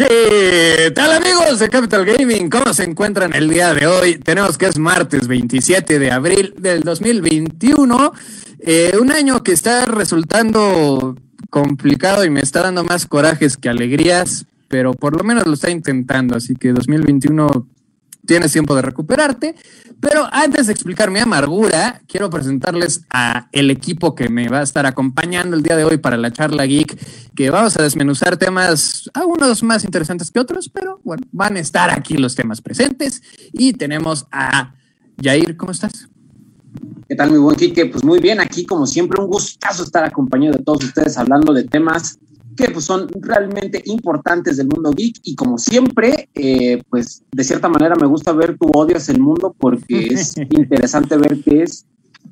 ¿Qué tal amigos de Capital Gaming? ¿Cómo se encuentran el día de hoy? Tenemos que es martes 27 de abril del 2021, eh, un año que está resultando complicado y me está dando más corajes que alegrías, pero por lo menos lo está intentando, así que 2021 tienes tiempo de recuperarte. Pero antes de explicar mi amargura, quiero presentarles a el equipo que me va a estar acompañando el día de hoy para la charla geek, que vamos a desmenuzar temas, algunos más interesantes que otros, pero bueno, van a estar aquí los temas presentes. Y tenemos a Jair, ¿cómo estás? ¿Qué tal, mi buen Kike? Pues muy bien, aquí como siempre, un gustazo estar acompañado de todos ustedes hablando de temas que pues, son realmente importantes del mundo geek y como siempre, eh, pues de cierta manera me gusta ver tu odio hacia el mundo porque es interesante ver qué es,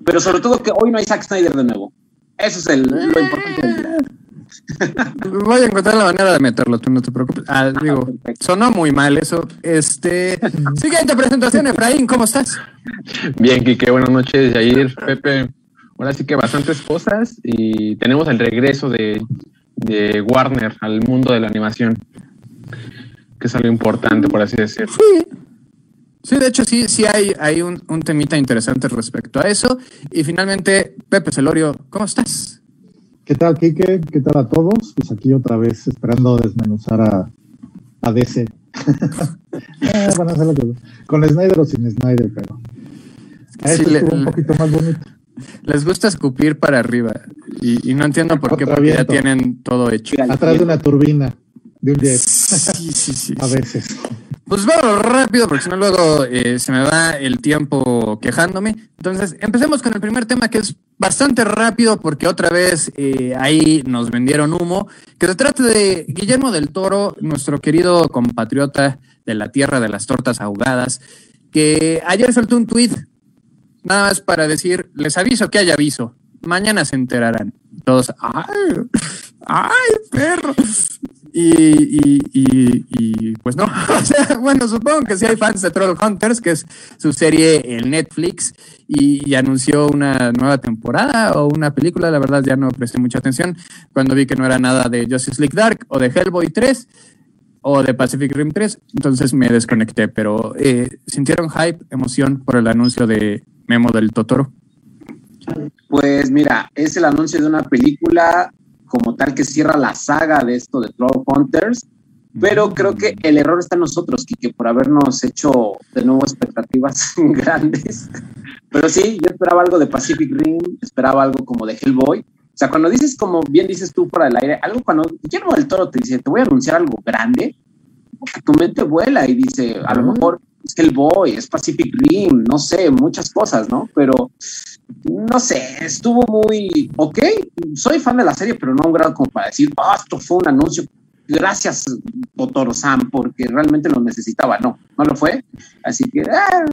pero sobre todo que hoy no hay Zack Snyder de nuevo. Eso es el, lo importante. Voy a encontrar la manera de meterlo, tú no te preocupes. Ah, digo, sonó muy mal eso. Este, siguiente presentación, Efraín, ¿cómo estás? Bien, Kike, buenas noches, Jair, Pepe. Ahora sí que bastantes cosas y tenemos el regreso de de Warner al mundo de la animación, que es algo importante, por así decirlo. Sí. Sí, de hecho sí, sí hay, hay un, un, temita interesante respecto a eso. Y finalmente, Pepe Celorio, ¿cómo estás? ¿Qué tal, Kike? ¿Qué tal a todos? Pues aquí otra vez esperando desmenuzar a, a DC. eh, con Snyder o sin Snyder, pero... A sí, le, un poquito más bonito. Les gusta escupir para arriba y, y no entiendo por qué, porque ya tienen todo hecho. Atrás de una turbina, de un jet. Sí, sí, sí. A veces. Pues vamos rápido, porque si no luego eh, se me va el tiempo quejándome. Entonces, empecemos con el primer tema que es bastante rápido, porque otra vez eh, ahí nos vendieron humo, que se trata de Guillermo del Toro, nuestro querido compatriota de la tierra de las tortas ahogadas, que ayer soltó un tuit Nada más para decir, les aviso que hay aviso. Mañana se enterarán. Todos, ¡ay! ¡Ay, perro! Y, y, y, y, pues no, o sea, bueno, supongo que sí hay fans de Troll Hunters, que es su serie en Netflix, y, anunció una nueva temporada o una película, la verdad ya no presté mucha atención cuando vi que no era nada de Justice League Dark o de Hellboy 3 o de Pacific Rim 3, entonces me desconecté, pero eh, sintieron hype, emoción por el anuncio de Memo del Totoro? Pues mira, es el anuncio de una película como tal que cierra la saga de esto de Troll Hunters, pero creo que el error está en nosotros, que por habernos hecho de nuevo expectativas grandes. Pero sí, yo esperaba algo de Pacific Rim, esperaba algo como de Hellboy. O sea, cuando dices, como bien dices tú fuera del aire, algo cuando Guillermo del Toro te dice, te voy a anunciar algo grande, tu mente vuela y dice, a lo mejor es que el Boy, es Pacific Rim, no sé, muchas cosas, ¿no? Pero no sé, estuvo muy ok. Soy fan de la serie, pero no un grado como para decir, oh, esto fue un anuncio. Gracias, doctor Sam, porque realmente lo necesitaba. No, no lo fue. Así que ah,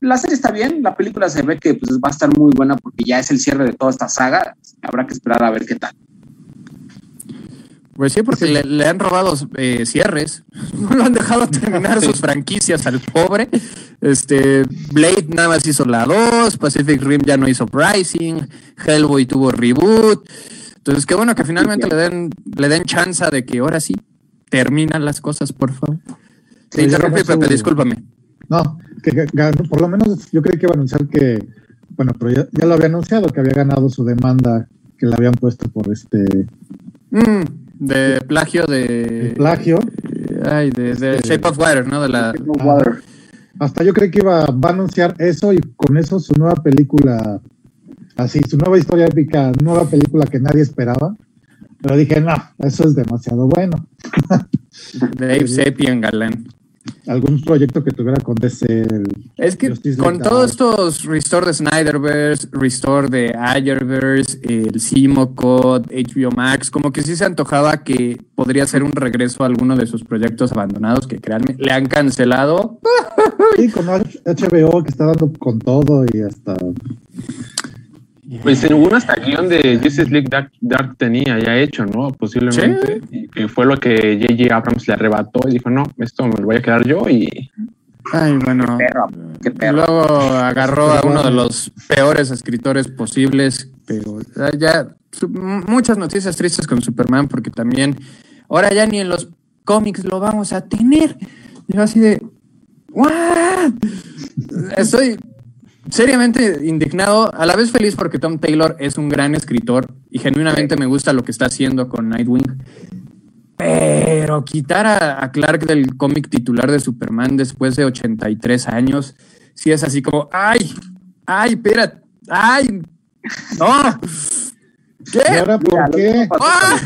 la serie está bien. La película se ve que pues, va a estar muy buena porque ya es el cierre de toda esta saga. Habrá que esperar a ver qué tal. Pues sí, porque le, han robado eh, cierres, no lo han dejado terminar sus franquicias al pobre. Este, Blade nada más hizo la 2, Pacific Rim ya no hizo Pricing, Hellboy tuvo reboot. Entonces, qué bueno que finalmente le den, le den chance de que ahora sí terminan las cosas, por favor. Te interrumpí, Pepe, discúlpame. No, que, por lo menos yo creí que iba a anunciar que, bueno, pero ya, ya, lo había anunciado, que había ganado su demanda que le habían puesto por este... Mm, de plagio de. plagio. Ay, de, este, Shape of Water, ¿no? De la. Hasta yo creí que iba va a anunciar eso y con eso su nueva película, así, su nueva historia épica, nueva película que nadie esperaba. Pero dije, no, eso es demasiado bueno. Dave Sapien Galán algún proyecto que tuviera con DC. Es que con todos estos restore de Snyderverse, restore de Ayerverse, el Simo Code, HBO Max, como que sí se antojaba que podría ser un regreso a alguno de sus proyectos abandonados que créanme, le han cancelado. Sí, con HBO que está dando con todo y hasta pues según hasta guion de Justice League Dark, tenía ya hecho, ¿no? Posiblemente. ¿Sí? Y fue lo que J.J. Abrams le arrebató y dijo, no, esto me lo voy a quedar yo y... Ay, bueno. Qué perro, Luego agarró a uno de los peores escritores posibles, pero ya muchas noticias tristes con Superman porque también ahora ya ni en los cómics lo vamos a tener. Yo así de, ¿what? Estoy seriamente indignado, a la vez feliz porque Tom Taylor es un gran escritor y genuinamente me gusta lo que está haciendo con Nightwing. Pero quitar a, Clark del cómic titular de Superman después de 83 años, sí es así como, ay, ay, espera, ay, no. ¿Qué? ahora por qué? ¡Ah!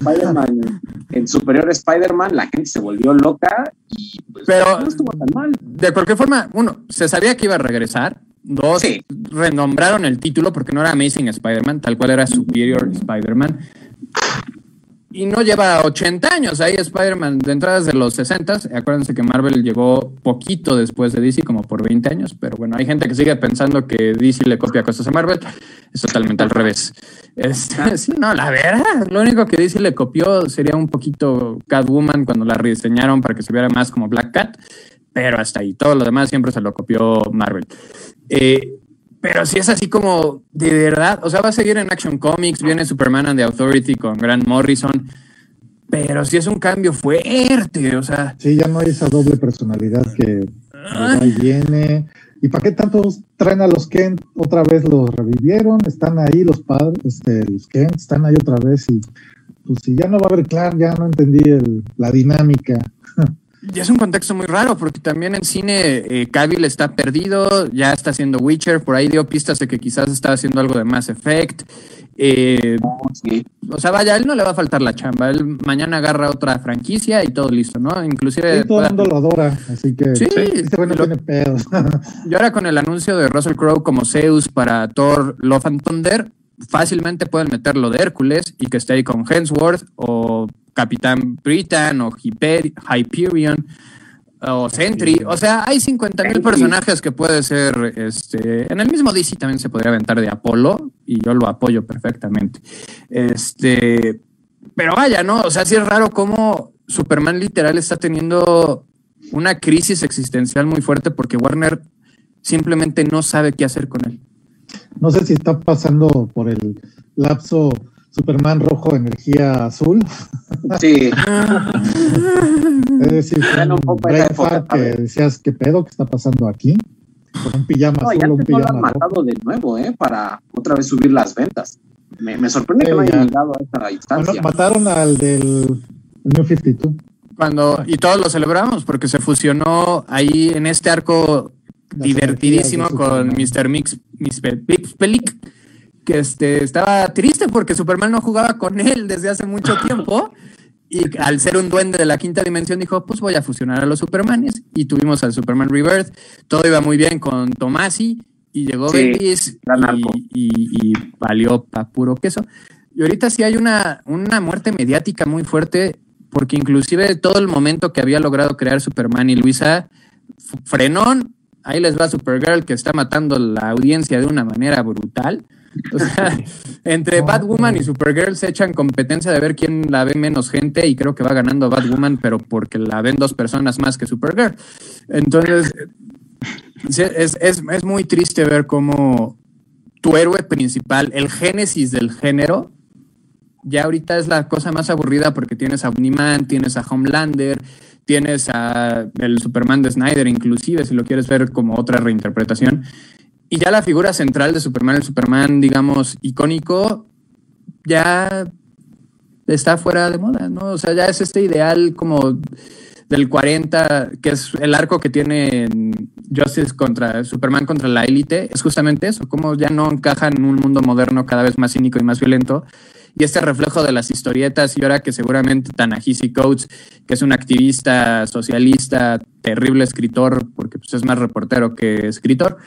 En Superior Spider-Man la gente se volvió loca y pues, Pero, no estuvo tan mal. De cualquier forma, uno, se sabía que iba a regresar. Dos, renombraron el título porque no era Amazing Spider-Man, tal cual era Superior Spider-Man. Y no lleva 80 años ahí Spider-Man de entradas de los 60. Acuérdense que Marvel llegó poquito después de DC, como por 20 años, pero bueno, hay gente que sigue pensando que DC le copia cosas a Marvel. Es totalmente al revés. Este, sí, no, la verdad, lo único que DC le copió sería un poquito Catwoman cuando la rediseñaron para que se viera más como Black Cat pero hasta ahí. Todo lo demás siempre se lo copió Marvel. Eh, pero si es así como de verdad, o sea, va a seguir en Action Comics, viene Superman and the Authority con Grant Morrison, pero si es un cambio fuerte, o sea. Sí, ya no hay esa doble personalidad que viene. ¿Y para qué tantos traen a los Kent? Otra vez los revivieron, están ahí los padres, este, los Kent están ahí otra vez y pues si ya no va a haber clan, ya no entendí la dinámica. Y es un contexto muy raro porque también en cine eh, está perdido, ya está haciendo Witcher, por ahí dio pistas de que quizás está haciendo algo de Mass Effect. Eh, o sea, vaya, a él no le va a faltar la chamba. Él mañana agarra otra franquicia y todo listo, ¿no? Inclusive... Sí, todo el mundo lo adora, así que... Sí, este bueno tiene pedos. y ahora con el anuncio de Russell Crowe como Zeus para Thor Love and Thunder, fácilmente pueden meterlo de Hércules y que esté ahí con Hemsworth o Capitán Britain o Hyperion o Sentry. O sea, hay 50 mil personajes que puede ser. Este, en el mismo DC también se podría aventar de Apolo y yo lo apoyo perfectamente. Este, pero vaya, ¿no? O sea, sí es raro cómo Superman literal está teniendo una crisis existencial muy fuerte porque Warner simplemente no sabe qué hacer con él. No sé si está pasando por el lapso Superman rojo, energía azul. Sí. es decir, un que decías, ¿qué pedo? ¿Qué está pasando aquí? Con un pijama no, azul, ya un pijama lo han matado de nuevo, ¿eh? Para otra vez subir las ventas. Me, me sorprende que no hayan llegado a esta instancia. Bueno, mataron al del New 52. Cuando, y todos lo celebramos porque se fusionó ahí en este arco divertidísimo con Mr. Mix, Mr. Pelic que este, estaba triste porque Superman no jugaba con él desde hace mucho tiempo. Y al ser un duende de la quinta dimensión, dijo: Pues voy a fusionar a los Supermanes. Y tuvimos al Superman Rebirth. Todo iba muy bien con Tomasi. Y llegó sí, y, valió pa' puro queso. Y ahorita sí hay una, una muerte mediática muy fuerte, porque inclusive todo el momento que había logrado crear Superman y Luisa, frenón, ahí les va Supergirl que está matando la audiencia de una manera brutal. Entre Batwoman y Supergirl se echan competencia de ver quién la ve menos gente y creo que va ganando Batwoman, pero porque la ven dos personas más que Supergirl. Entonces, es, es muy triste ver cómo tu héroe principal, el génesis del género, ya ahorita es la cosa más aburrida porque tienes a Omniman, tienes a Homelander, tienes a el Superman de Snyder, inclusive si lo quieres ver como otra reinterpretación. Y ya la figura central de Superman, el Superman, digamos, icónico, ya está fuera de moda, ¿no? O sea, ya es este ideal como del 40, que es el arco que tiene Justice contra Superman contra la élite, es justamente eso, como ya no encaja en un mundo moderno cada vez más cínico y más violento. Y este reflejo de las historietas, y ahora que seguramente Tanahisi Coates, que es un activista socialista, terrible escritor, porque pues, es más reportero que escritor,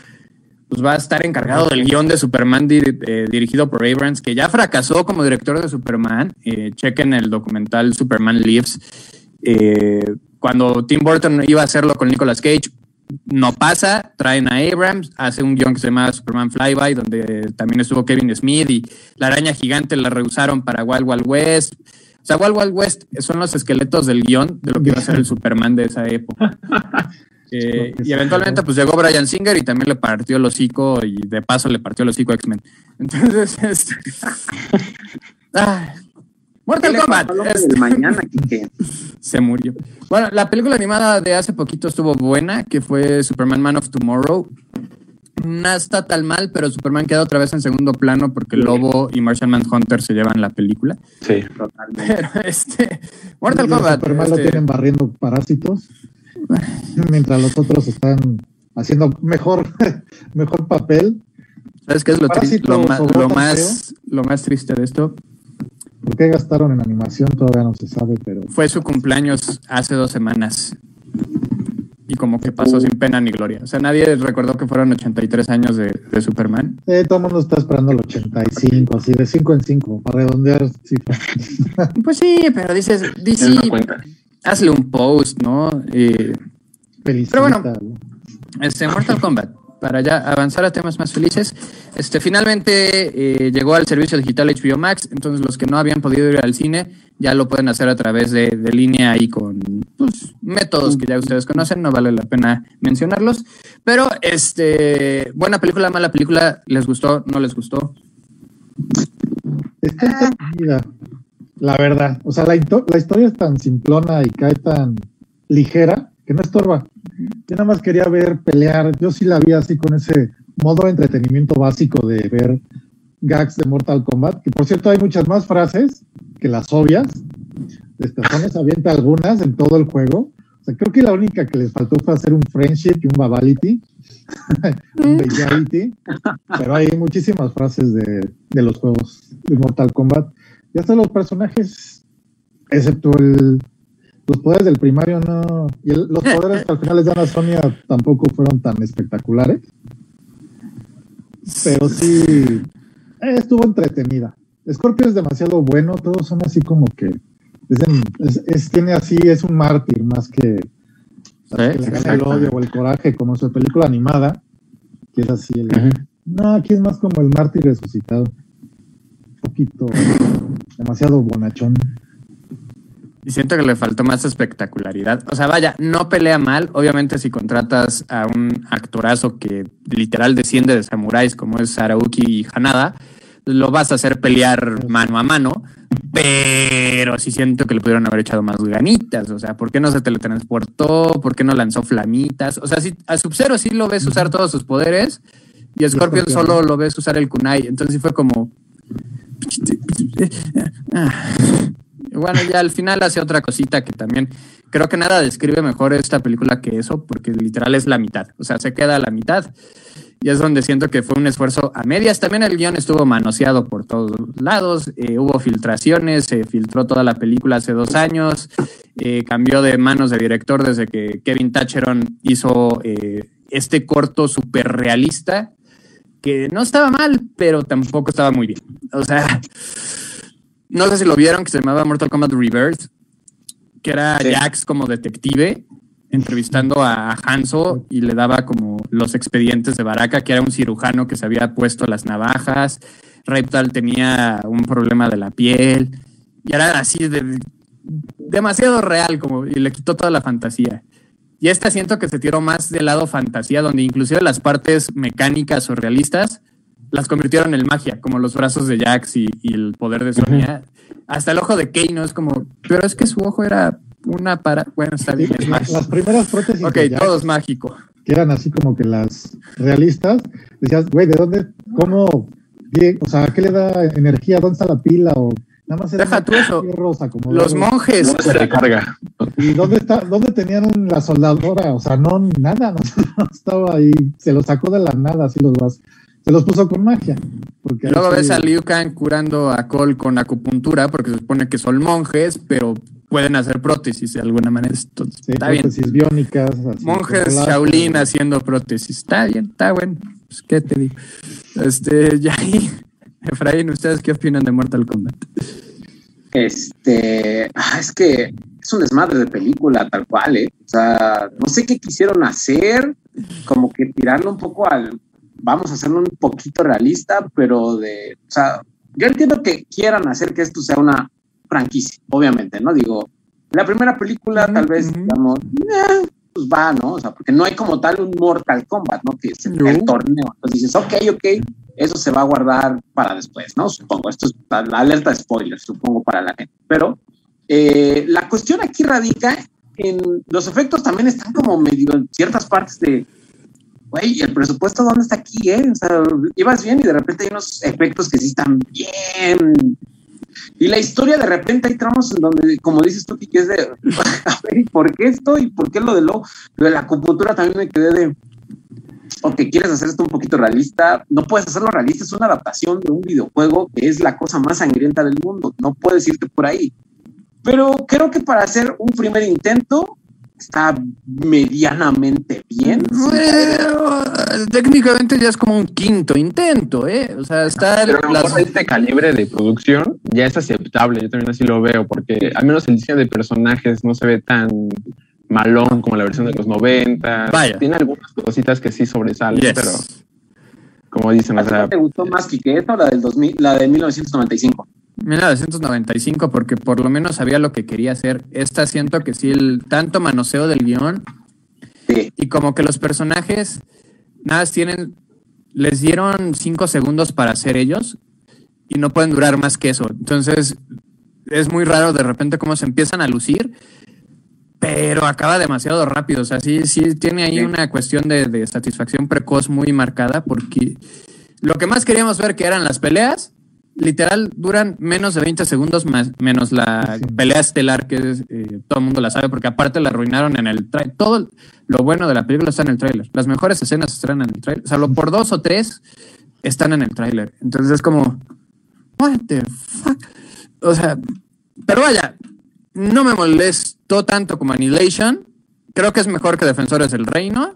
pues va a estar encargado del guion de Superman eh, dirigido por Abrams, que ya fracasó como director de Superman. Eh, chequen el documental Superman Lives. Eh, cuando Tim Burton iba a hacerlo con Nicolas Cage, no pasa, traen a Abrams, hace un guion que se llama Superman Flyby, donde también estuvo Kevin Smith y la araña gigante la rehusaron para Wild Wild West. O sea, Wild Wild West son los esqueletos del guion de lo que iba a ser el Superman de esa época. Eh, y eventualmente pues llegó Brian Singer y también le partió el hocico y de paso le partió el hocico a X-Men. Entonces, este, Mortal ¿Qué le Kombat. este, mañana, se murió. Bueno, la película animada de hace poquito estuvo buena, que fue Superman Man of Tomorrow. No está tan mal, pero Superman queda otra vez en segundo plano porque Lobo y Martian Manhunter se llevan la película. Sí. Totalmente. Pero este, Mortal Kombat. Superman lo este, tienen barriendo parásitos, mientras los otros están haciendo mejor, mejor papel. ¿Sabes qué es lo, lo, más, lo más triste de esto? ¿Por qué gastaron en animación? Todavía no se sabe, pero Fue su cumpleaños hace dos semanas. Y como que pasó sin pena ni gloria. O sea, nadie recordó que fueron 83 años de, de Superman. eh, todo el mundo está esperando el 85, así de 5 en 5, para redondear cifras. Pues sí, pero dices, DC, cuenta. Hazle un post, ¿no? Eh. Pero bueno. este, Mortal Kombat, para ya avanzar a temas más felices, este, finalmente eh, llegó al servicio digital HBO Max, entonces los que no habían podido ir al cine ya lo pueden hacer a través de, de línea y con pues, métodos que ya ustedes conocen, no vale la pena mencionarlos, pero este, buena película, mala película, ¿les gustó? ¿No les gustó? Está entretenida, la verdad. O sea, la, la historia es tan simplona y cae tan ligera que no estorba. Yo nada más quería ver pelear. Yo sí la vi así con ese modo de entretenimiento básico de ver gags de Mortal Kombat. Que por cierto, hay muchas más frases que las obvias. Despejones avienta algunas en todo el juego. O sea, creo que la única que les faltó fue hacer un friendship y un babality. un bestiality. Pero hay muchísimas frases de, de los juegos de Mortal Kombat. Y hasta los personajes, excepto el, los poderes del primario, no. Y el- los poderes que al final les dan a Sonia tampoco fueron tan espectaculares. Pero sí, eh, estuvo entretenida. Scorpio es demasiado bueno, todos son así como que. Es, en- es- es- tiene así, es un mártir más que, que le gana el odio o el coraje, como su película animada, que es así el, no, aquí es más como el mártir resucitado. Poquito demasiado bonachón. Y siento que le faltó más espectacularidad. O sea, vaya, no pelea mal. Obviamente, si contratas a un actorazo que literal desciende de samuráis como es Arauki y Hanada, lo vas a hacer pelear mano a mano. Pero sí siento que le pudieron haber echado más ganitas. O sea, ¿por qué no se teletransportó? ¿Por qué no lanzó flamitas? O sea, sí, a Sub-Zero sí lo ves usar todos sus poderes. Y a Scorpion. solo lo ves usar el kunai. Entonces sí fue como. Bueno, ya al final hace otra cosita que también creo que nada describe mejor esta película que eso, porque literal es la mitad. O sea, se queda a la mitad. Y es donde siento que fue un esfuerzo a medias. También el guion estuvo manoseado por todos lados. eh, hubo filtraciones, se filtró toda la película hace dos años. eh, cambió de manos de director desde que Kevin Tacheron hizo eh, este corto súper realista, que no estaba mal, pero tampoco estaba muy bien. O sea, no sé si lo vieron, que se llamaba Mortal Kombat Reverse, que era Sí. Jax como detective entrevistando a Hanzo y le daba como los expedientes de Baraka, que era un cirujano que se había puesto las navajas, Reptal tenía un problema de la piel, y era así de, demasiado real como y le quitó toda la fantasía. Y esta siento que se tiró más del lado fantasía, donde inclusive las partes mecánicas o realistas las convirtieron en magia, como los brazos de Jax y, y el poder de Sonya. Hasta el ojo de Kano es como, pero es que su ojo era una para. Bueno, está bien, es las, primeras prótesis Ok, de Jax, todo es mágico. que eran así como que las realistas, decías, güey, ¿de dónde? ¿Cómo? o sea, ¿qué le da energía? ¿Dónde está la pila? O nada más era Deja tú eso. acomodados. Los monjes. No se recarga. ¿Y dónde está? ¿Dónde tenían un- la soldadora? O sea, no, nada, no, no estaba ahí. Se los sacó de la nada, así los vas. Se los puso con magia. Porque luego ves sí- a Liu Kang curando a Cole con acupuntura, porque se supone que son monjes, pero pueden hacer prótesis de alguna manera. Entonces, sí, está bien. prótesis biónicas. así, Monjes. Shaolin haciendo prótesis. Está bien, está bueno. Pues, ¿Qué te digo? Este, ya ahí. Efraín, ¿ustedes qué opinan de Mortal Kombat? Este, ah, es que es un desmadre de película, tal cual, ¿eh? O sea, no sé qué quisieron hacer, como que tirarlo un poco al, vamos a hacerlo un poquito realista, pero de, o sea, yo entiendo que quieran hacer que esto sea una franquicia, obviamente, ¿no? Digo, la primera película tal vez, digamos, eh, pues va, ¿no? O sea, porque no hay como tal un Mortal Kombat, ¿no? Que es el, No. el torneo. Entonces dices, ok, ok, eso se va a guardar para después, ¿no? Supongo, esto es la alerta de spoilers, supongo, para la gente. Pero eh, la cuestión aquí radica en los efectos también están como medio en ciertas partes de, güey, el presupuesto dónde está aquí, ¿eh? O sea, ibas bien y de repente hay unos efectos que sí están bien. Y la historia de repente hay tramos en donde, como dices tú, que es de, a ver, ¿por qué esto? ¿Y por qué lo de? Lo de la acupuntura también me quedé de, porque quieres hacer esto un poquito realista, no puedes hacerlo realista, es una adaptación de un videojuego que es la cosa más sangrienta del mundo, no puedes irte por ahí. Pero creo que para hacer un primer intento está medianamente bien. Bueno, técnicamente ya es como un quinto intento, ¿eh? O sea, está... Pero a lo mejor este calibre de producción ya es aceptable, yo también así lo veo, porque al menos el diseño de personajes no se ve tan malón como la versión de los 90. Vaya. Tiene algunas cositas que sí sobresalen, Yes. pero como dicen, o ¿A ti sea, te gustó más que esto, la del 2000, la de 1995? 1995, porque por lo menos sabía lo que quería hacer. Esta siento que sí, el tanto manoseo del guion Sí. y como que los personajes nada tienen, les dieron cinco segundos para ser ellos y no pueden durar más que eso. Entonces es muy raro de repente cómo se empiezan a lucir, pero acaba demasiado rápido. O sea, sí, sí tiene ahí Sí. una cuestión de, de satisfacción precoz muy marcada porque lo que más queríamos ver que eran las peleas. Literal, duran menos de 20 segundos más, menos la Sí. pelea estelar, que es, eh, todo el mundo la sabe, porque aparte la arruinaron en el trailer. Todo lo bueno de la película está en el tráiler. Las mejores escenas están en el tráiler. O sea, lo por dos o tres están en el tráiler. Entonces es como, what the fuck? O sea, pero vaya, no me molestó tanto como Annihilation. Creo que es mejor que Defensores del Reino.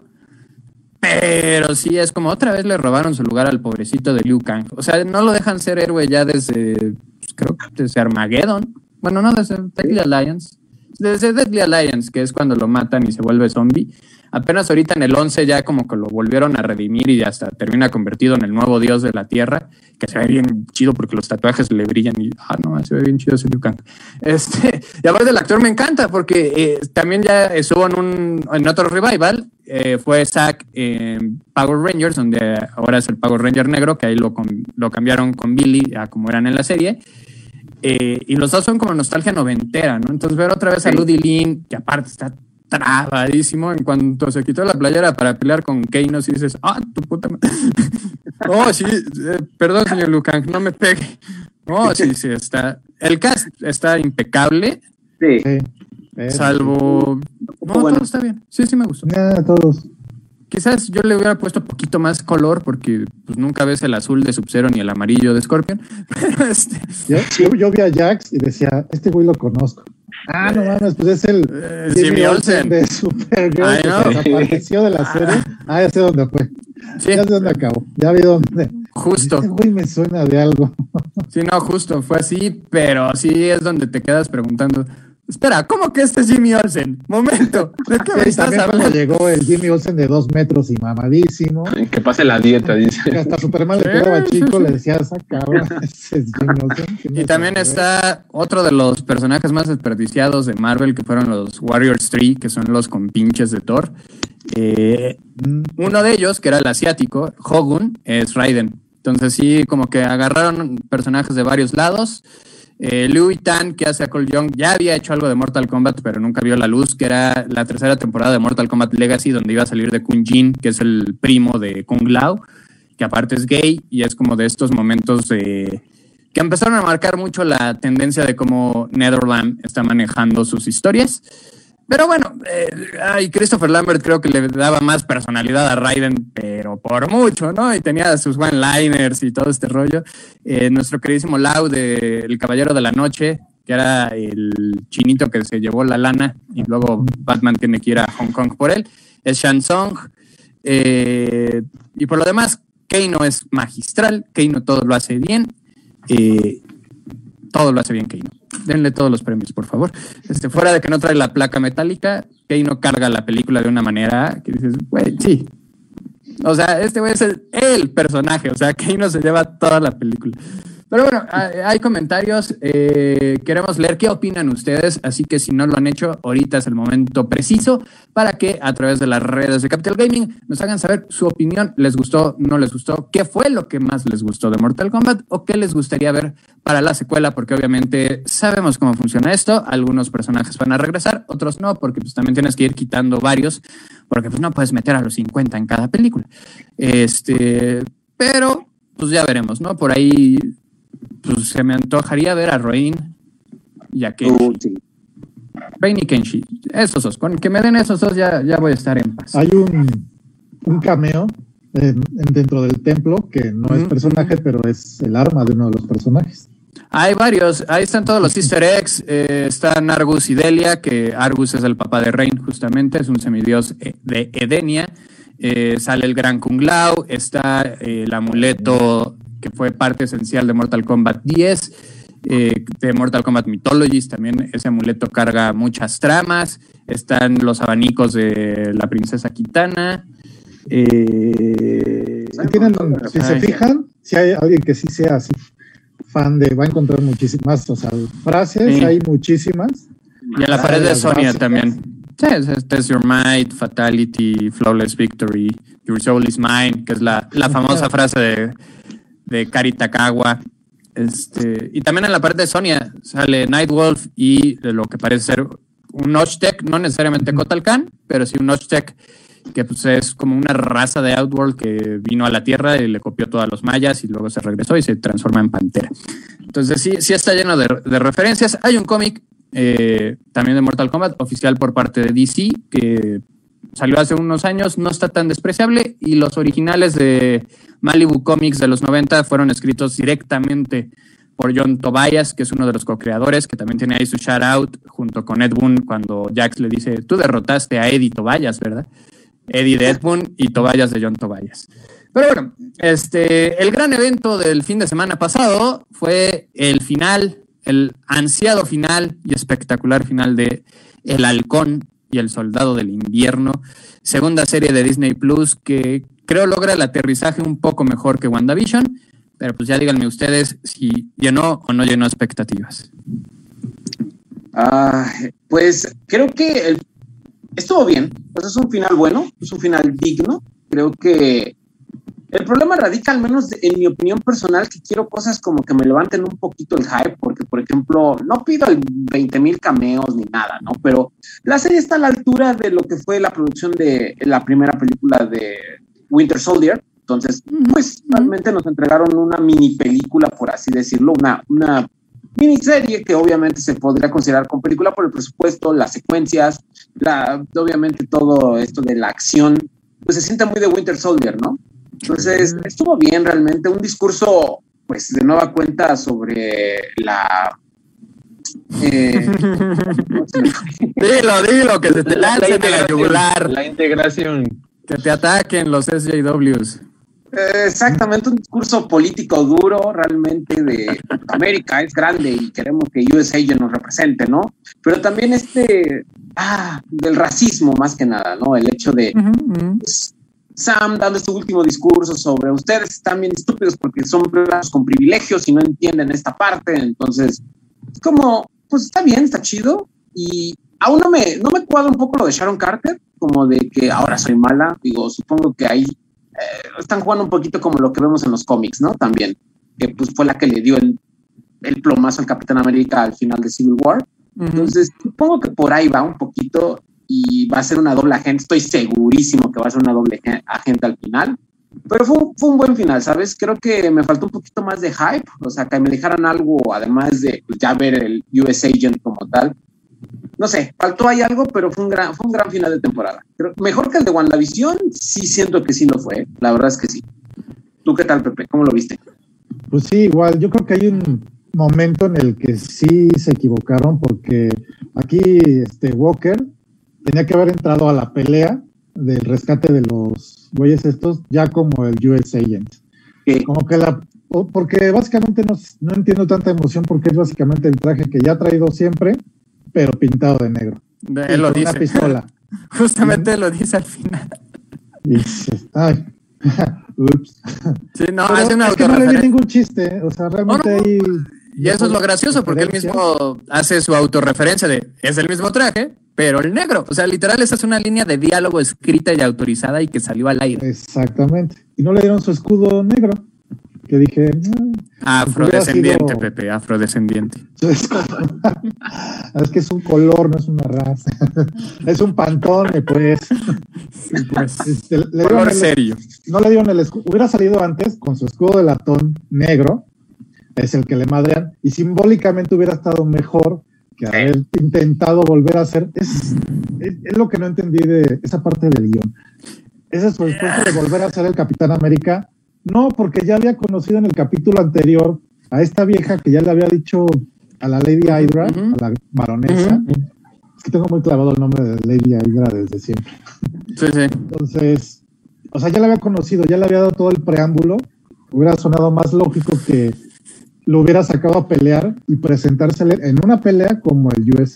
Pero sí, es como otra vez le robaron su lugar al pobrecito de Liu Kang. O sea, no lo dejan ser héroe ya desde, pues, creo que desde Armageddon. Bueno, no, desde Deadly Alliance. Desde Deadly Alliance, que es cuando lo matan y se vuelve zombie. Apenas ahorita en el 11 ya como que lo volvieron a redimir y hasta termina convertido en el nuevo dios de la tierra, que se ve bien chido porque los tatuajes le brillan y, ah, no, se ve bien chido ese Liu Kang. Este, y aparte el actor me encanta porque eh, también ya estuvo en, un, en otro revival, eh, fue Zack en Power Rangers, donde ahora es el Power Ranger negro, que ahí lo, lo cambiaron con Billy a como eran en la serie. Eh, y los dos son como nostalgia noventera, ¿no? Entonces ver otra vez a. Ludie Lin, que aparte está trabadísimo en cuanto se quitó la playera para pelear con Kano, si dices, ah, tu puta madre. oh, sí, eh, perdón, señor Lucan, no me pegue. Oh, sí, sí, está. El cast está impecable, Sí. Salvo. No, Bueno. todo está bien. Sí, sí me gustó. Ya, todos. Quizás yo le hubiera puesto poquito más color porque pues, nunca ves el azul de Sub-Zero ni el amarillo de Scorpion. Este, Yo, yo- yo vi a Jax y decía, este güey lo conozco. Ah, no mames, pues es el eh, Jimmy Olsen. de Supergirl que desapareció de la serie. Ah, ya sé dónde fue. Sí, Ya sé dónde acabó. Ya vi dónde. justo. Este güey me suena de algo. Sí, no, justo, fue así, pero sí es donde te quedas preguntando. Espera, ¿cómo que este es Jimmy Olsen? Momento, ¿de qué me Y estás hablando? llegó el Jimmy Olsen de dos metros y mamadísimo. que pase la dieta, Que dice. hasta Superman le Sí, quedaba sí, chico, sí. le decía, esa cabrón, ese es Jimmy Olsen. ¿Quién Y también está otro de los personajes más desperdiciados de Marvel, que fueron los Warriors 3, que son los compinches de Thor. Eh, uno de ellos, que era el asiático, Hogun, es Raiden. Entonces sí, como que agarraron personajes de varios lados. Eh, Liu Tan, que hace a Cole Young, ya había hecho algo de Mortal Kombat, pero nunca vio la luz, que era la tercera temporada de Mortal Kombat Legacy, donde iba a salir de Kun Jin, que es el primo de Kung Lao, que aparte es gay y es como de estos momentos que empezaron a marcar mucho la tendencia de cómo Netherland está manejando sus historias. Pero bueno, eh, ay, Christopher Lambert creo que le daba más personalidad a Raiden, pero por mucho, ¿no? Y tenía sus one-liners y todo este rollo. Eh, nuestro queridísimo Lau de El Caballero de la Noche, que era el chinito que se llevó la lana y luego Batman tiene que ir a Hong Kong por él, es Shansong. Eh, y por lo demás, Keino es magistral, Keino todo lo hace bien. eh, todo lo hace bien Keino. Denle todos los premios, por favor. Este, fuera de que no trae la placa metálica, Keino carga la película de una manera que dices, güey, sí. O sea, este güey es el, el personaje, o sea, Keino se lleva toda la película. Pero bueno, hay comentarios. Eh, queremos leer qué opinan ustedes. Así que si no lo han hecho, ahorita es el momento preciso para que a través de las redes de Capital Gaming nos hagan saber su opinión. ¿Les gustó? ¿No les gustó? ¿Qué fue lo que más les gustó de Mortal Kombat? ¿O qué les gustaría ver para la secuela? Porque obviamente sabemos cómo funciona esto. Algunos personajes van a regresar, otros no, porque pues también tienes que ir quitando varios, porque pues no puedes meter a los 50 en cada película. Este, pero pues ya veremos, ¿no? Por ahí pues se me antojaría ver a Rain y a Kenshi. Uh, Rain y Kenshi. Esos dos. Con que me den esos dos ya, ya voy a estar en paz. Hay un, un cameo dentro del templo que no es personaje, pero es el arma de uno de los personajes. Hay varios, ahí están todos los easter eggs, eh, están Argus y Delia, que Argus es el papá de Rain justamente, es un semidios eh, de Edenia, eh, sale el gran Kung Lao, está el amuleto que fue parte esencial de Mortal Kombat 10, eh, de Mortal Kombat Mythologies, también ese amuleto carga muchas tramas, están los abanicos de la princesa Kitana. Eh, si se fijan, si hay alguien que sí sea así fan de, va a encontrar muchísimas, o sea, frases, hay muchísimas. Y en la pared de Sonia también. Sí, este es Your Might, Fatality, Flawless Victory, Your Soul is Mine, que es la, la famosa frase de de Kari Takawa. Este, y también en la parte de Sonia sale Nightwolf y lo que parece ser un Nochtech, no necesariamente Kotal pero sí un Nochtech que pues, es como una raza de Outworld que vino a la Tierra y le copió todos los mayas y luego se regresó y se transforma en pantera. Entonces sí, sí está lleno de, referencias. Hay un cómic eh, también de Mortal Kombat oficial por parte de DC que salió hace unos años, no está tan despreciable y los originales de Malibu Comics de los 90 fueron escritos directamente por John Tobias, que es uno de los co-creadores, que también tiene ahí su shout out junto con Ed Boon cuando Jax le dice, tú derrotaste a Eddie Tobias, ¿verdad? Eddie de Ed Boon y Tobias de John Tobias. Pero bueno, este, el gran evento del fin de semana pasado fue el final, el ansiado final y espectacular final de El Halcón y El Soldado del Invierno, segunda serie de Disney Plus que creo logra el aterrizaje un poco mejor que WandaVision, pero pues ya díganme ustedes si llenó o no llenó expectativas. Ah, pues creo que estuvo bien, pues es un final bueno, es un final digno, creo que el problema radica, al menos en mi opinión personal, que quiero cosas como que me levanten un poquito el hype, porque, por ejemplo, no pido el 20 mil cameos ni nada, ¿no? Pero la serie está a la altura de lo que fue la producción de la primera película de Winter Soldier. Entonces, pues realmente nos entregaron una mini película, por así decirlo, una, una miniserie que obviamente se podría considerar como película por el presupuesto, las secuencias, la, obviamente todo esto de la acción, pues se siente muy de Winter Soldier, ¿no? Entonces, estuvo bien realmente, un discurso, pues de nueva cuenta sobre la... Eh, dilo, dilo, que se te lance la, la yugular. La integración. Que te ataquen los SJWs. Exactamente, un discurso político duro realmente de América es grande y queremos que USA nos represente, ¿no? Pero también este, ah, del racismo más que nada, ¿no? El hecho de, pues, Sam dando su último discurso sobre ustedes están bien estúpidos porque son blancos con privilegios y no entienden esta parte. Entonces, es como, pues está bien, está chido. Y aún no me, no me cuadra un poco lo de Sharon Carter, como de que ahora soy mala. Digo, supongo que ahí eh, están jugando un poquito como lo que vemos en los cómics, ¿no? También, que pues fue la que le dio el, el plomazo al Capitán América al final de Civil War. Entonces, supongo que por ahí va un poquito y va a ser una doble agente. Estoy segurísimo que va a ser una doble agente al final. Pero fue, fue, un buen final, ¿sabes? Creo que me faltó un poquito más de hype, o sea, que me dejaran algo, además de pues, ya ver el US Agent como tal. No sé, faltó ahí algo, pero fue un gran, fue un gran final de temporada. Pero mejor que el de WandaVision, sí siento que sí lo fue, la verdad es que sí. ¿Tú qué tal, Pepe? ¿Cómo lo viste? Pues sí, igual, yo creo que hay un momento en el que sí se equivocaron, porque aquí este Walker tenía que haber entrado a la pelea del rescate de los güeyes estos ya como el US Agent. Como que la, porque básicamente no, no, entiendo tanta emoción porque es básicamente el traje que ya ha traído siempre, pero pintado de negro. él lo dice. Una pistola. Justamente lo dice al final. ay, Ups. Sí, no, Pero hace una es que no le vi ningún chiste. O sea, realmente No, no, ahí. Y eso es lo gracioso, porque él mismo hace su autorreferencia de es el mismo traje, pero el negro. O sea, literal, esa es una línea de diálogo escrita y autorizada y que salió al aire. Exactamente. Y no le dieron su escudo negro. Que dije, "Ah, Afrodescendiente, sido- Pepe, afrodescendiente. es, es que es un color, no es una raza. es un pantone, pues. Pues, Este, le dieron color el- serio. no le dieron el escudo. Hubiera salido antes con su escudo de latón negro, es el que le madrean, y simbólicamente hubiera estado mejor que haber intentado volver a hacer. Es, es, es lo que no entendí de esa parte del guion. Ese es su esfuerzo de volver a ser el Capitán América. No, porque ya había conocido en el capítulo anterior a esta vieja que ya le había dicho a la Lady Hydra, a la baronesa. Es que tengo muy clavado el nombre de Lady Hydra desde siempre. Sí, sí. Entonces, o sea, ya la había conocido, ya le había dado todo el preámbulo. Hubiera sonado más lógico que lo hubiera sacado a pelear y presentársele en una pelea como el US.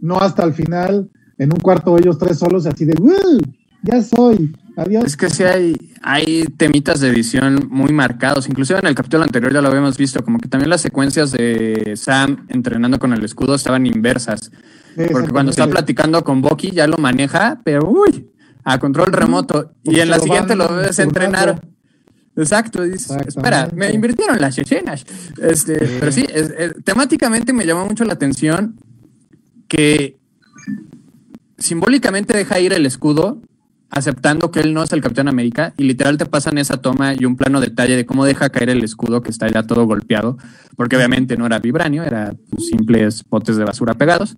No hasta el final, en un cuarto ellos tres solos, así de, "¡Uh! Ya soy, adiós. Es que sí hay, hay temitas de edición muy marcados. Inclusive en el capítulo anterior ya lo habíamos visto, como que también las secuencias de Sam entrenando con el escudo estaban inversas. Porque cuando está platicando con Bucky ya lo maneja, pero uy, a control remoto. Y en la lo siguiente lo ves entrenar. Exacto, dices, espera, me invirtieron las escenas. Este, Sí. Pero sí, es- es- temáticamente me llamó mucho la atención que simbólicamente deja ir el escudo, aceptando que él no es el Capitán América, y literal te pasan esa toma y un plano detalle de cómo deja caer el escudo que está ya todo golpeado, porque obviamente no era vibranio, era pues, simples potes de basura pegados,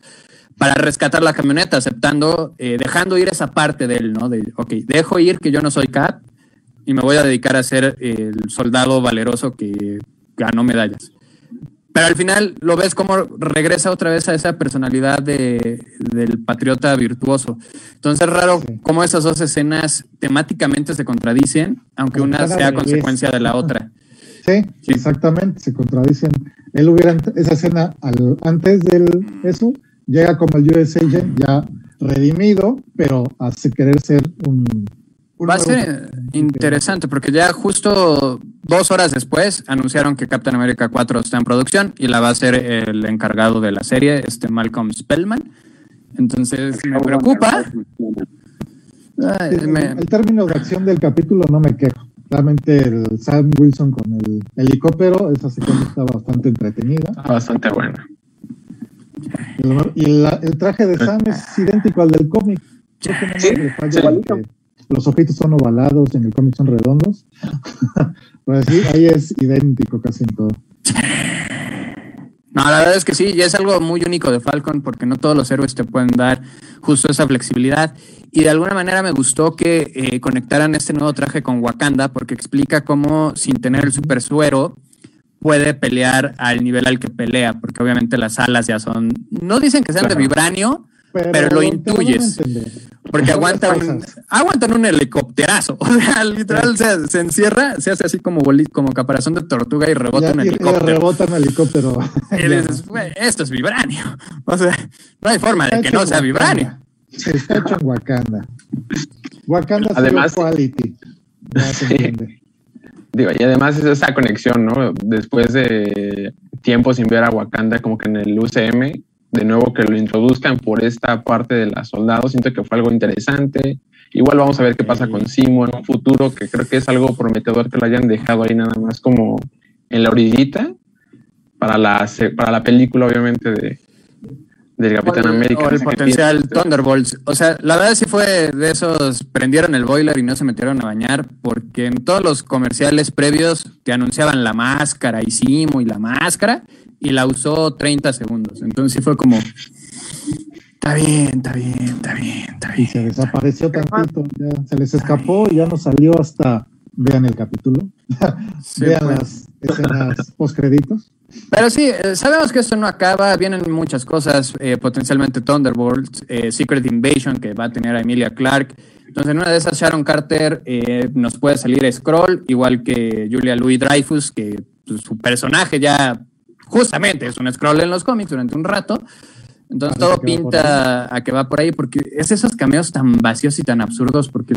para rescatar la camioneta, aceptando, eh, dejando ir esa parte de él, ¿no? De, ok, dejo ir que yo no soy Cap y me voy a dedicar a ser el soldado valeroso que ganó medallas. Pero al final lo ves como regresa otra vez a esa personalidad de, del patriota virtuoso. Entonces es raro Sí. cómo esas dos escenas temáticamente se contradicen, aunque una sea consecuencia de la otra. Sí, Sí. exactamente, se contradicen. Él hubiera, esa escena al- antes del eso, llega como el US Agent ya redimido, pero hace querer ser un... Va a ser interesante porque ya justo dos horas después anunciaron que Captain America 4 está en producción y la va a ser el encargado de la serie, este Malcolm Spellman. Entonces me preocupa. Ay, Sí, me- El término de acción del capítulo no me quejo. Realmente el Sam Wilson con el helicóptero, esa secuencia está bastante entretenida. Está bastante buena. Y la- el traje de Sam es idéntico al del cómic. Creo que no Sí, sí, los ojitos son ovalados, en el cómic son redondos. pues sí, ahí es idéntico casi en todo. No, la verdad es que sí, y es algo muy único de Falcon porque no todos los héroes te pueden dar justo esa flexibilidad. Y de alguna manera me gustó que eh, conectaran este nuevo traje con Wakanda porque explica cómo sin tener el super suero puede pelear al nivel al que pelea, porque obviamente las alas ya son, no dicen que sean de vibranio, Pero lo intuyes. porque aguantan, cosas. aguantan un helicópterazo. O sea, literal se, se encierra, se hace así como, boli- como caparazón de tortuga y rebota un y helicóptero. rebota un helicóptero. Y dices, "Güey, esto es vibranio. O sea, no hay forma de que no sea vibranio. Está hecho en Wakanda. Wakanda Además- Quality. Ya se Sí. entiende. Digo, y además es esa conexión, ¿no? Después de tiempo sin ver a Wakanda como que en el UCM, de nuevo que lo introduzcan por esta parte de las soldados, siento que fue algo interesante. Igual vamos a ver qué pasa con Simo en un futuro, que creo que es algo prometedor que lo hayan dejado ahí nada más como en la orillita para la, para la película, obviamente, de, del Capitán O América. O el potencial piensas. Thunderbolts. O sea, la verdad sí fue de esos, prendieron el boiler y no se metieron a bañar, porque en todos los comerciales previos te anunciaban la máscara y Simo y la máscara, y la usó 30 segundos. Entonces sí fue como, está bien, está bien, está bien, está Y bien. se desapareció tantito. Ya se les escapó y ya no salió hasta. Vean el capítulo. Sí, Vean pues. las escenas postcréditos. Pero sí, eh, sabemos que esto no acaba, vienen muchas cosas, eh, potencialmente Thunderbolts, eh, Secret Invasion que va a tener a Emilia Clark. Entonces, en una de esas, Sharon Carter eh, nos puede salir Scroll, igual que Julia Louis Dreyfus, que pues, su personaje ya justamente es un Scroll en los cómics durante un rato. Entonces, todo pinta a que va por ahí, porque es esos cameos tan vacíos y tan absurdos, porque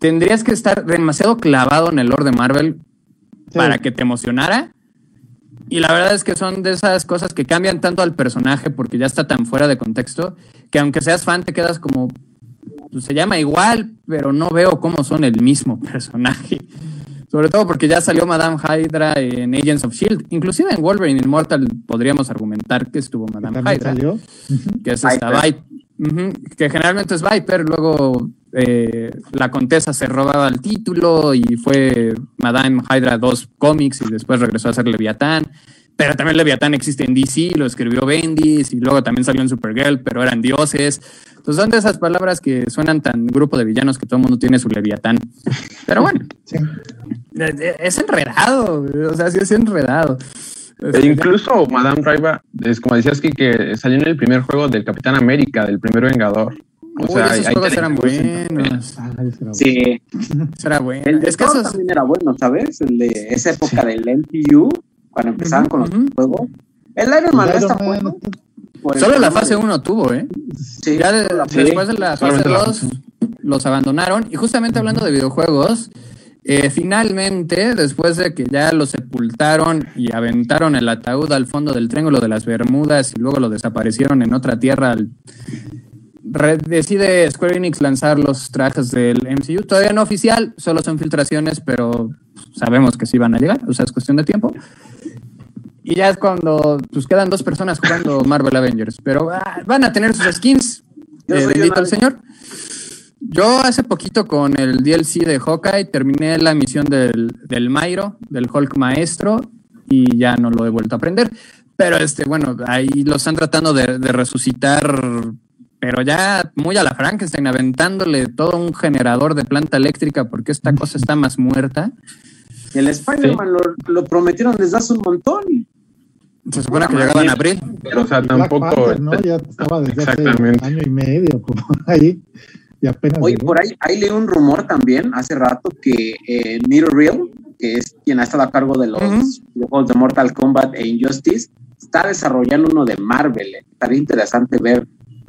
tendrías que estar demasiado clavado en el lore de Marvel Sí. para que te emocionara. Y la verdad es que son de esas cosas que cambian tanto al personaje porque ya está tan fuera de contexto que aunque seas fan te quedas como, pues, se llama igual, pero no veo cómo son el mismo personaje. Sobre todo porque ya salió Madame Hydra en Agents of Shield. Inclusive en Wolverine Immortal podríamos argumentar que estuvo Madame Hydra salió. que es esta Viper. Que generalmente es Viper, luego eh, la Contesa se robaba el título y fue Madame Hydra 2 cómics y después regresó a ser Leviatán. Pero también Leviatán existe en DC, lo escribió Bendis y luego también salió en Supergirl, pero eran dioses. Entonces son de esas palabras que suenan tan grupo de villanos que todo el mundo tiene su Leviatán. Pero bueno, Sí. es enredado, o sea, sí es enredado. E incluso Madame Raiva, es como decías que, que salió en el primer juego del Capitán América, del primer Vengador. O uy, sea, esos juegos eran buenos. Ah, ese era bueno. Sí, el de Es que esos, también era bueno, ¿sabes? El de esa época del MCU, cuando empezaban con los juegos. El Iron Man está bueno. Solo la fase de- 1 tuvo, ¿eh? Sí, Ya de- después de la fase solamente la 2 los abandonaron. Y justamente hablando de videojuegos, eh, finalmente, después de que ya lo sepultaron y aventaron el ataúd al fondo del Triángulo de las Bermudas y luego lo desaparecieron en otra tierra, decide Square Enix lanzar los trajes del MCU. Todavía no oficial, solo son filtraciones, pero sabemos que sí van a llegar, o sea, es cuestión de tiempo. Y ya es cuando pues quedan dos personas jugando Marvel Avengers, pero ah, van a tener sus skins. Eh, bendito el señor. Yo hace poquito con el DLC de Hawkeye terminé la misión del, del Mairo, del Hulk maestro, y ya no lo he vuelto a aprender. Pero este, bueno, ahí lo están tratando de, de resucitar, pero ya muy a la Frankenstein, aventándole todo un generador de planta eléctrica porque esta cosa está más muerta. El Spider-Man lo, lo prometieron desde hace un montón. Se supone que Puta llegaba en abril. Pero, o sea, tampoco. Panther, ¿no? Ya estaba desde hace Exactamente. año y medio, como ahí. Y apenas. Oye, por ahí, ahí leí un rumor también hace rato que eh, NetherRealm, que es quien ha estado a cargo de los juegos de Mortal Kombat e Injustice, está desarrollando uno de Marvel. Estaría interesante ver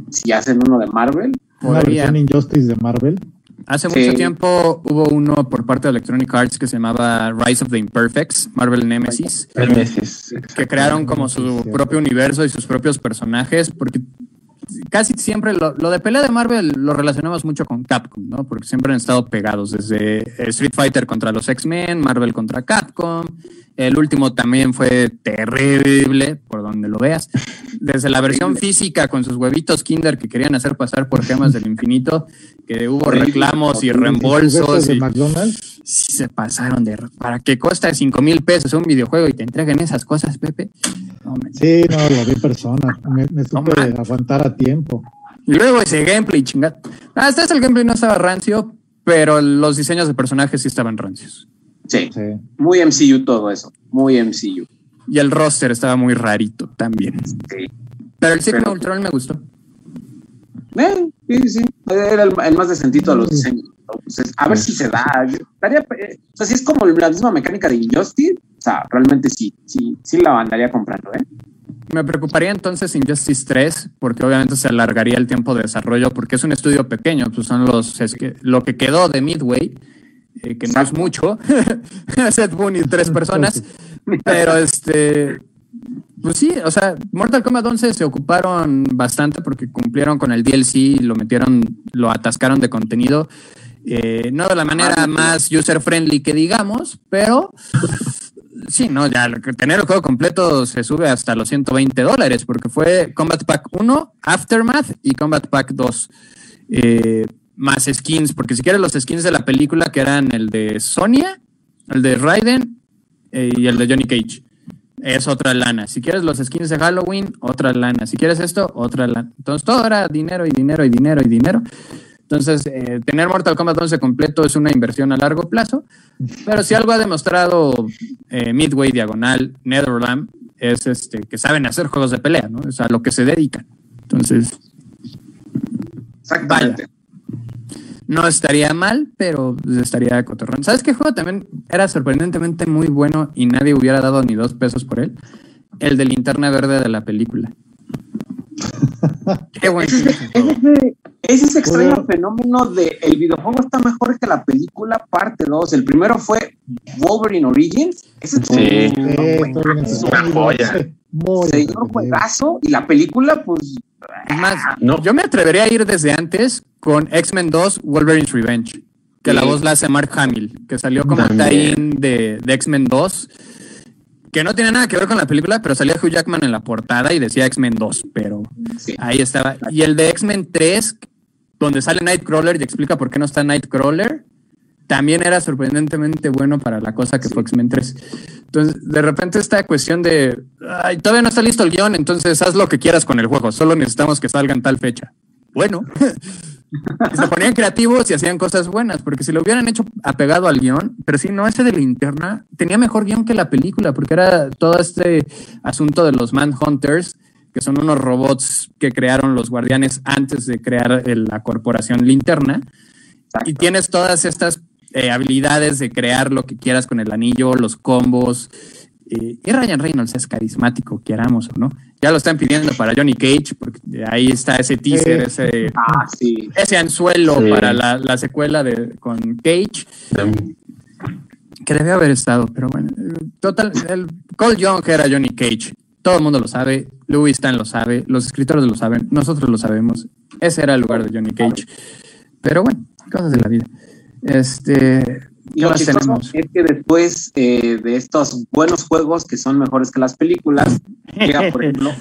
si hacen uno de Marvel. Una versión Injustice de Marvel. Hace Sí. mucho tiempo hubo uno por parte de Electronic Arts que se llamaba Rise of the Imperfects, Marvel Nemesis, Nemesis. que crearon como su propio universo y sus propios personajes, porque casi siempre lo, lo de pelea de Marvel lo relacionamos mucho con Capcom, ¿no? Porque siempre han estado pegados, desde eh, Street Fighter contra los X-Men, Marvel contra Capcom, el último también fue terrible, por donde lo veas, desde la versión física con sus huevitos Kinder que querían hacer pasar por gemas del infinito, que hubo reclamos y reembolsos. De y- McDonald's. Sí se pasaron de... ¿Para que cuesta 5 mil pesos un videojuego y te entreguen esas cosas, Pepe? No. Sí, no, lo vi persona. Me, me supe man. aguantar a tiempo. Y luego ese gameplay, chingada. Ah, Hasta ese el gameplay no estaba rancio, pero los diseños de personajes sí estaban rancios. Sí, Sí. muy MCU todo eso. Muy MCU. Y el roster estaba muy rarito también. Sí. Pero el Sigma Ultron me gustó. Eh, sí, sí. Era el, el más decentito de los diseños. Entonces, a ver si se da. Estaría, eh, o sea, si es como la misma mecánica de Injustice, o sea, realmente sí, sí, sí la andaría comprando, ¿eh? Me preocuparía entonces Injustice 3, porque obviamente se alargaría el tiempo de desarrollo, porque es un estudio pequeño, pues son los es que, lo que quedó de Midway, eh, que no es mucho, Seth Boone y tres personas, pero este, pues sí, o sea, Mortal Kombat 11 se ocuparon bastante porque cumplieron con el DLC, lo metieron, lo atascaron de contenido, eh, no de la manera Ah, más user friendly que digamos, pero Sí, no, ya tener el juego completo se sube hasta los 120 dólares, porque fue Combat Pack 1, Aftermath y Combat Pack 2. eh, más skins, porque si quieres los skins de la película, que eran el de Sonia, el de Raiden eh, y el de Johnny Cage. Es otra lana. Si quieres los skins de Halloween, otra lana. Si quieres esto, otra lana. Entonces todo era dinero y dinero y dinero y dinero. Entonces, eh, tener Mortal Kombat 11 completo es una inversión a largo plazo. Pero si algo ha demostrado eh, Midway Diagonal, Netherland, es este, que saben hacer juegos de pelea, ¿no? Es a lo que se dedican. Entonces, Exactamente. No estaría mal, pero estaría cotorrón. ¿Sabes qué juego también era sorprendentemente muy bueno y nadie hubiera dado ni dos pesos por él? El de linterna verde de la película. Qué buen Es ese, es es extraño fenómeno de el videojuego está mejor que la película parte 2. El primero fue Wolverine Origins. Ese es Sí. un Eh, bien juegazo, entretenido, joya. juegazo. Y la película, pues, Es más, No. yo me atrevería a ir desde antes con X-Men 2 Wolverine's Revenge, que la voz la hace Mark Hamill, que salió como tie-in de, de X-Men 2, que no tiene nada que ver con la película, pero salía Hugh Jackman en la portada y decía X-Men 2, pero sí. ahí estaba. Y el de X-Men 3, donde sale Nightcrawler y explica por qué no está Nightcrawler, también era sorprendentemente bueno para la cosa que fue X-Men 3. Entonces, de repente esta cuestión de, ay, todavía no está listo el guion, entonces haz lo que quieras con el juego, solo necesitamos que salga en tal fecha. Bueno, se ponían creativos y hacían cosas buenas, porque si lo hubieran hecho apegado al guion, pero si no, ese de linterna tenía mejor guion que la película, porque era todo este asunto de los Manhunters, que son unos robots que crearon los guardianes antes de crear la corporación linterna. Y tienes todas estas eh, habilidades de crear lo que quieras con el anillo, los combos. eh, y Ryan Reynolds es carismático, queramos o no. Ya lo están pidiendo para Johnny Cage, porque ahí está ese teaser, ese, Ah, sí. ese anzuelo Sí. para la, la secuela de, con Cage, que debe haber estado, pero bueno. eh, Total, el Cole Young era Johnny Cage. Todo el mundo lo sabe, Louis Stan lo sabe, los escritores lo saben, nosotros lo sabemos. Ese era el lugar de Johnny Cage. Pero bueno, cosas de la vida. Este, ¿qué lo más tenemos? es que después eh, de estos buenos juegos que son mejores que las películas, llega, por ejemplo,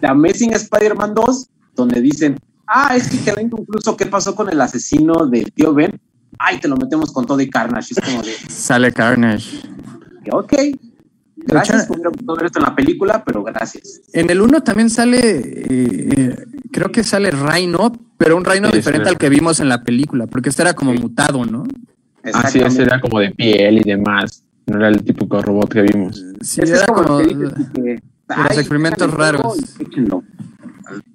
The Amazing Spider-Man 2, donde dicen, ah, es que quedó inconcluso qué pasó con el asesino del tío Ben. Ay, te lo metemos con todo y Carnage. Es como de, Sale Carnage. ok, gracias, hecho- gustado ver esto en la película, pero gracias. En el 1 también sale, eh, eh, creo que sale Rhino, pero un Rhino Sí, diferente al que vimos en la película, porque este era como Sí. mutado, ¿no? Así es, era como de piel y demás. No era el típico robot que vimos. Sí, Ese es era como, como... que los experimentos raros. échenlo.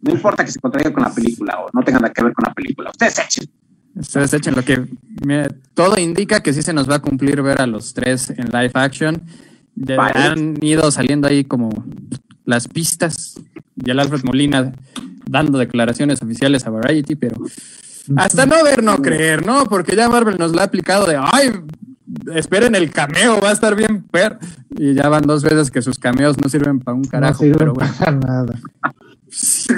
No importa que se contraiga con la película o no tenga nada que ver con la película, ustedes echen. Ustedes echen lo que... mira, todo indica que sí se nos va a cumplir ver a los tres en live action. Ya Vale. Han ido saliendo ahí como las pistas y el Alfred Molina dando declaraciones oficiales a Variety, pero hasta no ver, no creer, ¿no? Porque ya Marvel nos la ha aplicado de, ay, esperen el cameo, va a estar bien per. Y ya van dos veces que sus cameos no sirven para un carajo, no pero bueno. para nada. Sí,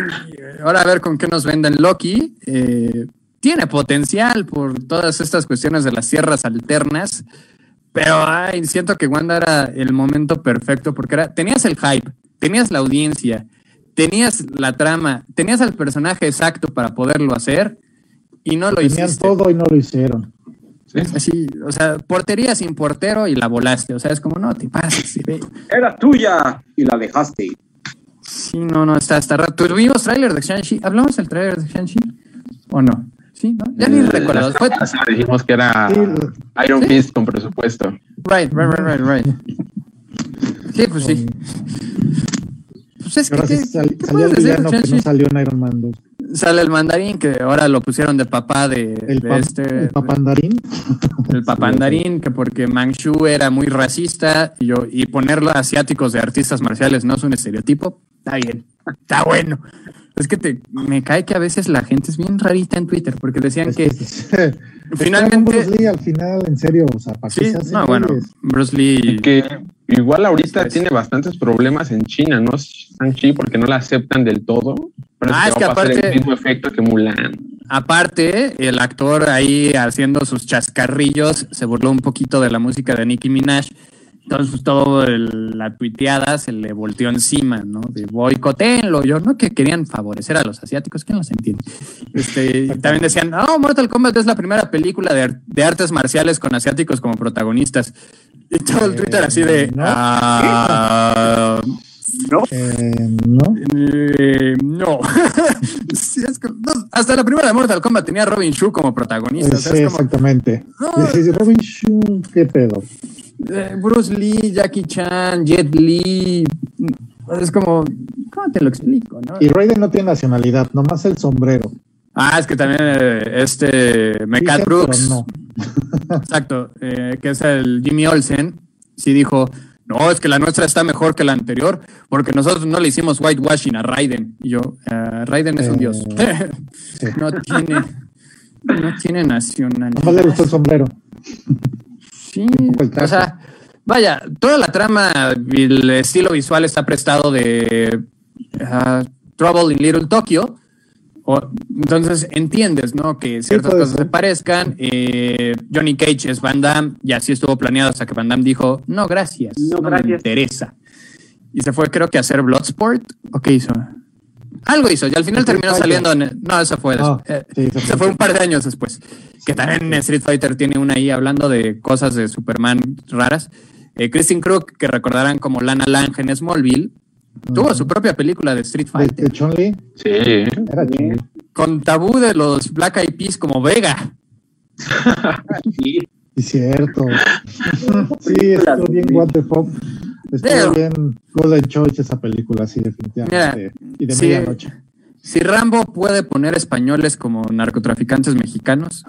ahora a ver con qué nos venden Loki. eh, tiene potencial por todas estas cuestiones de las tierras alternas, pero ay, siento que Wanda era el momento perfecto porque era, tenías el hype, tenías la audiencia, tenías la trama, tenías al personaje exacto para poderlo hacer y no lo Tenían hiciste. todo y no lo hicieron. Así, o sea, portería sin portero y la volaste. O sea, es como, no te pases. sí. Era tuya y la dejaste. Sí, no, no, está, está raro. ¿Tuvimos tráiler de Shang-Chi? ¿Hablamos del tráiler de Shang-Chi? ¿O no? Sí, ¿no? Ya ni Eh, recuerdo. Fue... Así dijimos que era. Iron ¿Sí? Fist con presupuesto. Right, right, right, right, right. Sí, pues sí. Pues es que, Ahora sí ¿qué, sal- qué salió el decir que no salió en Iron Man 2. Sale el mandarín, que ahora lo pusieron de papá de, El, de pa- este... el papandarín. El papandarín, que porque Manchu era muy racista y, yo, y ponerlo a asiáticos de artistas marciales no es un estereotipo, está bien, está bueno. Es que te, me cae que a veces la gente es bien rarita en Twitter porque decían Es que que- finalmente- Bruce Lee al final, en serio, o sea, ¿para sí, se no, bueno? Bruce Y Lee, que igual ahorita tiene bastantes problemas en China, ¿no? Shang-Chi porque no la aceptan del todo. Ah, que es que aparte- el mismo efecto que Mulan. aparte, el actor ahí haciendo sus chascarrillos se burló un poquito de la música de Nicki Minaj. Entonces, todo el- la tuiteada se le volteó encima, ¿no? De boicotenlo. Yo, no que querían favorecer a los asiáticos, ¿quién los entiende? Este, y también decían, no, Mortal Kombat es la primera película de, de artes marciales con asiáticos como protagonistas. Y todo el Twitter así de, ¿no? "Ah, ¿No? Eh, ¿No? eh, no. Sí, es que- no, Hasta la primera de Mortal Kombat tenía a Robin Shu como protagonista. o sea, sí, es como, exactamente. No. Robin Shun, ¿qué pedo? Eh, Bruce Lee, Jackie Chan, Jet Li. Es como, ¿cómo te lo explico? No? Y Raiden no tiene nacionalidad, nomás el sombrero. Ah, es que también eh, este Mecat Brooks, no. exacto, eh, que es el Jimmy Olsen, sí dijo, no, es que la nuestra está mejor que la anterior, porque nosotros no le hicimos whitewashing a Raiden. Y yo, uh, Raiden es un dios. sí. no tiene, no tiene nacionalidad. Nomás le gustó el sombrero. Sí, o sea, vaya, toda la trama y el estilo visual está prestado de Trouble in Little Tokyo. O- entonces entiendes, ¿no? Que ciertas cosas ser. se parezcan. Eh, Johnny Cage es Van Damme y así estuvo planeado hasta que Van Damme dijo, no, gracias, No, no, me gracias". interesa. Y se fue, creo que a hacer Bloodsport. ¿O qué hizo? Algo hizo y al final Street terminó Fighter. saliendo en... No, eso fue... Ah, eh, sí, eso fue. fue un par de años después. Que también en Street Fighter tiene una ahí hablando de cosas de Superman raras. Eh, Christine Crook, que recordarán como Lana Lang en Smallville, tuvo su propia película de Street Fighter. de Chun-Li, Sí. era Chun-Li. Con tabú de los Black Eyed Peas como Vega. Sí, Sí, cierto. sí, estuvo bien What the Fuck. Estuvo bien Golden Choice esa película, sí, definitivamente. y de sí. medianoche. Si Rambo puede poner españoles como narcotraficantes mexicanos,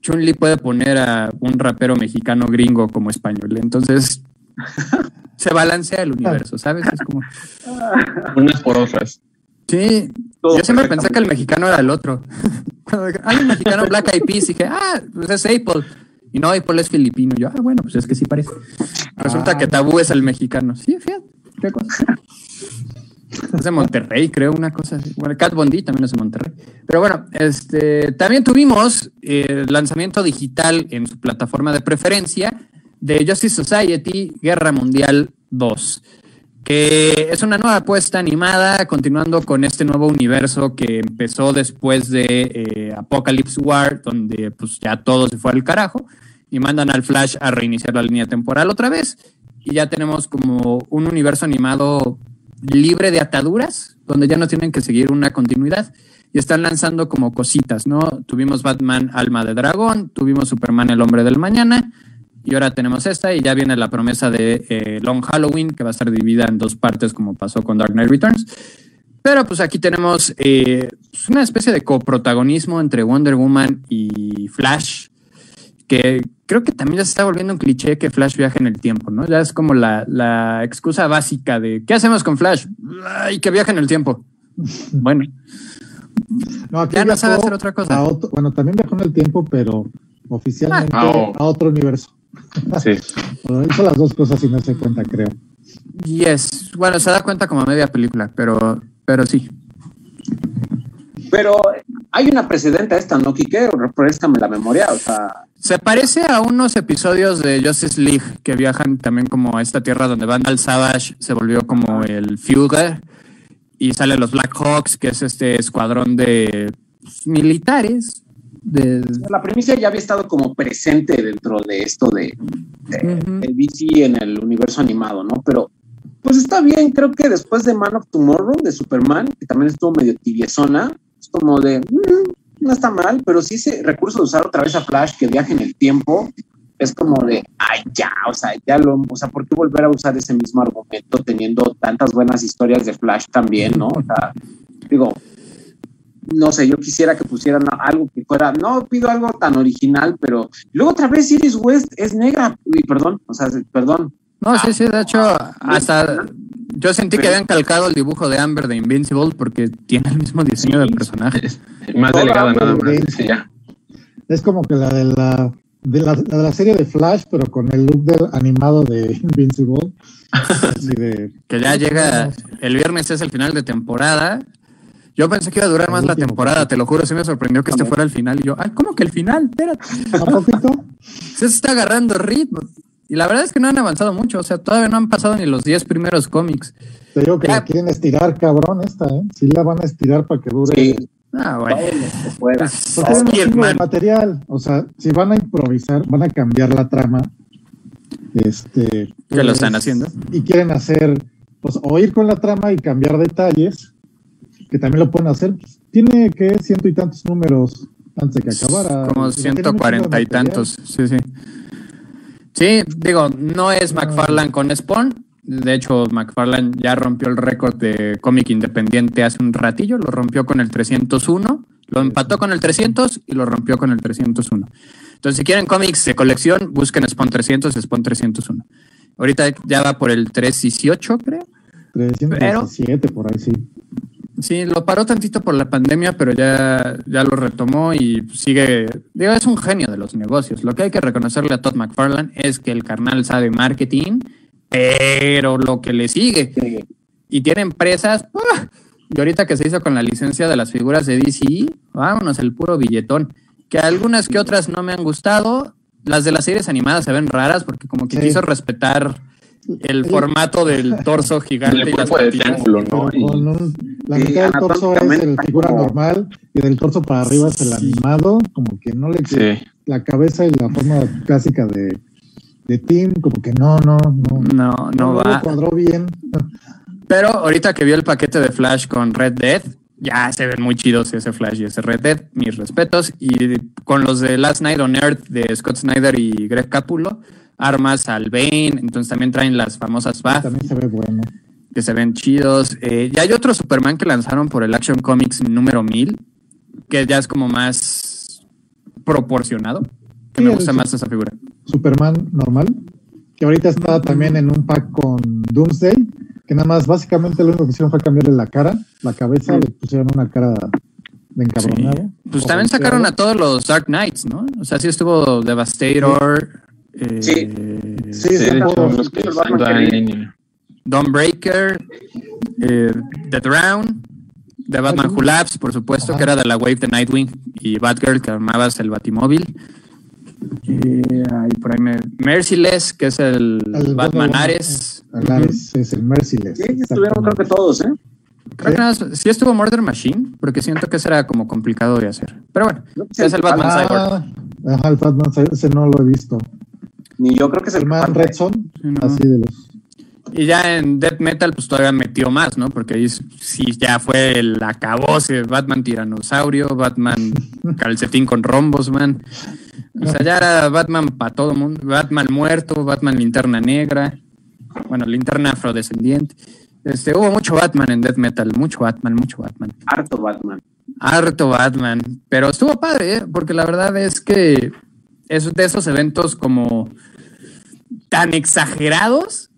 Chun-Li puede poner a un rapero mexicano gringo como español. Entonces, se balancea el universo, ¿sabes? Es como... Unas por otras. Sí, Todo yo siempre pensé que el mexicano era el otro. Cuando hay un mexicano Black Eyed Peas, dije, ah, pues es Apple. Y no, Apple es filipino. Yo, ah, bueno, pues es que sí parece. Resulta Ah. que Tabú es el mexicano. Sí, fíjate, qué cosa. Es de Monterrey, creo, una cosa así. Bueno, Cat Bondi también es de Monterrey. Pero bueno, este, también tuvimos eh, lanzamiento digital en su plataforma de preferencia de Justice Society Guerra Mundial 2 que es una nueva apuesta animada, continuando con este nuevo universo que empezó después de eh, Apocalypse War, donde pues ya todo se fue al carajo, y mandan al Flash a reiniciar la línea temporal otra vez, y ya tenemos como un universo animado libre de ataduras, donde ya no tienen que seguir una continuidad, y están lanzando como cositas, ¿no? Tuvimos Batman Alma de Dragón, tuvimos Superman El Hombre del Mañana, y ahora tenemos esta y ya viene la promesa de eh, Long Halloween, que va a estar dividida en dos partes como pasó con Dark Knight Returns. Pero pues aquí tenemos eh, pues, una especie de coprotagonismo entre Wonder Woman y Flash, que creo que también ya se está volviendo un cliché que Flash viaje en el tiempo, ¿no? Ya es como la, la excusa básica de ¿qué hacemos con Flash? Ay, que viaje en el tiempo. Bueno, No, aquí Ya no sabe hacer otra cosa. otro- bueno, también viajó en el tiempo, pero oficialmente Ah, oh. a otro universo. Sí. Bueno, hizo las dos cosas sin darse cuenta, creo. yes. Bueno, se da cuenta como a media película, pero, pero sí. pero hay una precedente a esta, ¿no, Quique? Refrescame la memoria, o sea, Se parece a unos episodios de Justice League que viajan también como a esta tierra donde Vandal Savage se volvió como el Fuger y salen los Black Hawks, que es este escuadrón de pues, militares. De, la primicia ya había estado como presente dentro de esto de, de- Ujú. del DC en el universo animado, ¿no? Pero pues está bien, creo que después de Man of Tomorrow de Superman, que también estuvo medio tibiezona, es como de, "Mm, no está mal, pero sí ese recurso de usar otra vez a Flash que viaje en el tiempo, es como de, ay, ya, o sea, ya lo, o sea, ¿por qué volver a usar ese mismo argumento teniendo tantas buenas historias de Flash también, ¿no? O sea, digo, no sé, yo quisiera que pusieran algo que fuera, no pido algo tan original, pero luego otra vez Iris West es negra, Uy, perdón, o sea, perdón. no, sí, sí, de Ah, hecho, hasta yo sentí que habían calcado el dibujo de Amber de Invincible porque tiene el mismo diseño del personaje. Más delegada nada más. Sí, ya. Es como que la de la, de la, la de la serie de Flash, pero con el look del animado de Invincible. De, Que ya llega, el viernes es el final de temporada. Yo pensé que iba a durar más la temporada, te lo juro, sí me sorprendió que este fuera el final. Y yo, ay, ¿cómo que el final? Espérate. ¿A poquito? Se está agarrando ritmo. Y la verdad es que no han avanzado mucho, o sea, todavía no han pasado ni los 10 primeros cómics. Te digo que Ya. la quieren estirar, cabrón, esta, ¿eh? Sí la van a estirar para que dure. Sí, Ah, bueno. Pues, Porque material. O sea, si van a improvisar, van a cambiar la trama. Este. Que lo pues, están haciendo. Y quieren hacer, pues, o ir con la trama y cambiar detalles, que también lo pueden hacer. Pues, tiene que ciento y tantos números antes de que acabara. Como O sea, tiene un chingo de 140 y tantos. Sí, sí. Sí, digo, no es McFarlane con Spawn. De hecho, McFarlane ya rompió el récord de cómic independiente hace un ratillo. Lo rompió con el 301, lo empató con el 300 y lo rompió con el 301. Entonces, si quieren cómics de colección, busquen Spawn 300 y Spawn 301. Ahorita ya va por el 318, creo. 317, por ahí sí. Sí, lo paró tantito por la pandemia, pero ya, ya lo retomó y sigue. Digo, es un genio de los negocios. Lo que hay que reconocerle a Todd McFarlane es que el carnal sabe marketing, pero lo que le sigue. Y tiene empresas. ¡ah! Y ahorita que se hizo con la licencia de las figuras de DC, vámonos, el puro billetón. Que algunas que otras no me han gustado. Las de las series animadas se ven raras porque como que Sí. quiso respetar el formato del torso gigante El cuerpo de triángulo, ¿no? La Sí, mitad del torso es el figura como- normal y del torso para arriba es el Sí. animado, como que no le Sí. la cabeza y la forma clásica de, de Tim, como que no, no, no. No, no lo va. cuadró bien. Pero ahorita que vio el paquete de Flash con Red Dead, ya se ven muy chidos ese Flash y ese Red Dead, mis respetos. Y con los de Last Night on Earth de Scott Snyder y Greg Capullo, armas al Bane, entonces también traen las famosas BAF También se ve bueno. que se ven chidos. Eh, ya hay otro Superman que lanzaron por el Action Comics número 1000, que ya es como más proporcionado, que Sí, me gusta más esa figura. Superman normal, que ahorita está también en un pack con Doomsday, que nada más básicamente lo único que hicieron fue cambiarle la cara, la cabeza, le pusieron una cara de encabronado. Pues también sacaron a todos los Dark Knights, ¿no? O sea, sí estuvo Devastator, eh, Sí. Sí, Sí, de hecho, todos. los que el están Batman en que vi. línea. Dawnbreaker, eh, The Drown, The Batman. Who Laughs, por supuesto, Ajá. que era de la Wave de Nightwing, y Batgirl, que armabas el Batimóvil. Eh, ahí por ahí me- Merciless, que es el, El Batman Batman, Ares. El Ares es el Merciless. Sí, estuvieron creo que todos, ¿eh? Creo que nada sí estuvo Murder Machine, porque siento que ese era como complicado de hacer. Pero bueno, que es el Batman Cyborg. Ah, ajá, el Batman Cyborg, ese no lo he visto. Ni yo creo que es el El Man Batman. Red Son, Sí, no. así de los. Y ya en Death Metal, pues todavía metió más, ¿no? Porque ahí sí ya fue el acabose, Batman tiranosaurio, Batman calcetín con rombos, man. O sea, ya era Batman para todo mundo. Batman muerto, Batman linterna negra, bueno, linterna afrodescendiente. Este, hubo mucho Batman en Death Metal, mucho Batman, mucho Batman. Harto Batman. Harto Batman. Pero estuvo padre, ¿eh? porque la verdad es que es de esos eventos como tan exagerados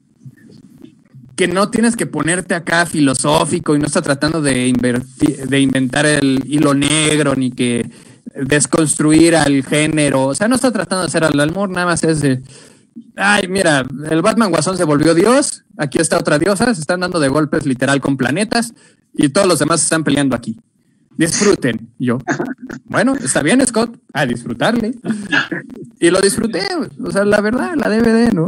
que no tienes que ponerte acá filosófico y no está tratando de, invertir, de inventar el hilo negro ni que desconstruir al género. O sea, no está tratando de hacer al amor, nada más es de. Ay, mira, el Batman Guasón se volvió Dios. Aquí está otra diosa. Se están dando de golpes literal con planetas y todos los demás están peleando aquí. Disfruten. Y yo, bueno, está bien, Scott, a disfrutarle. Y lo disfruté. O sea, la verdad, la DVD, ¿no?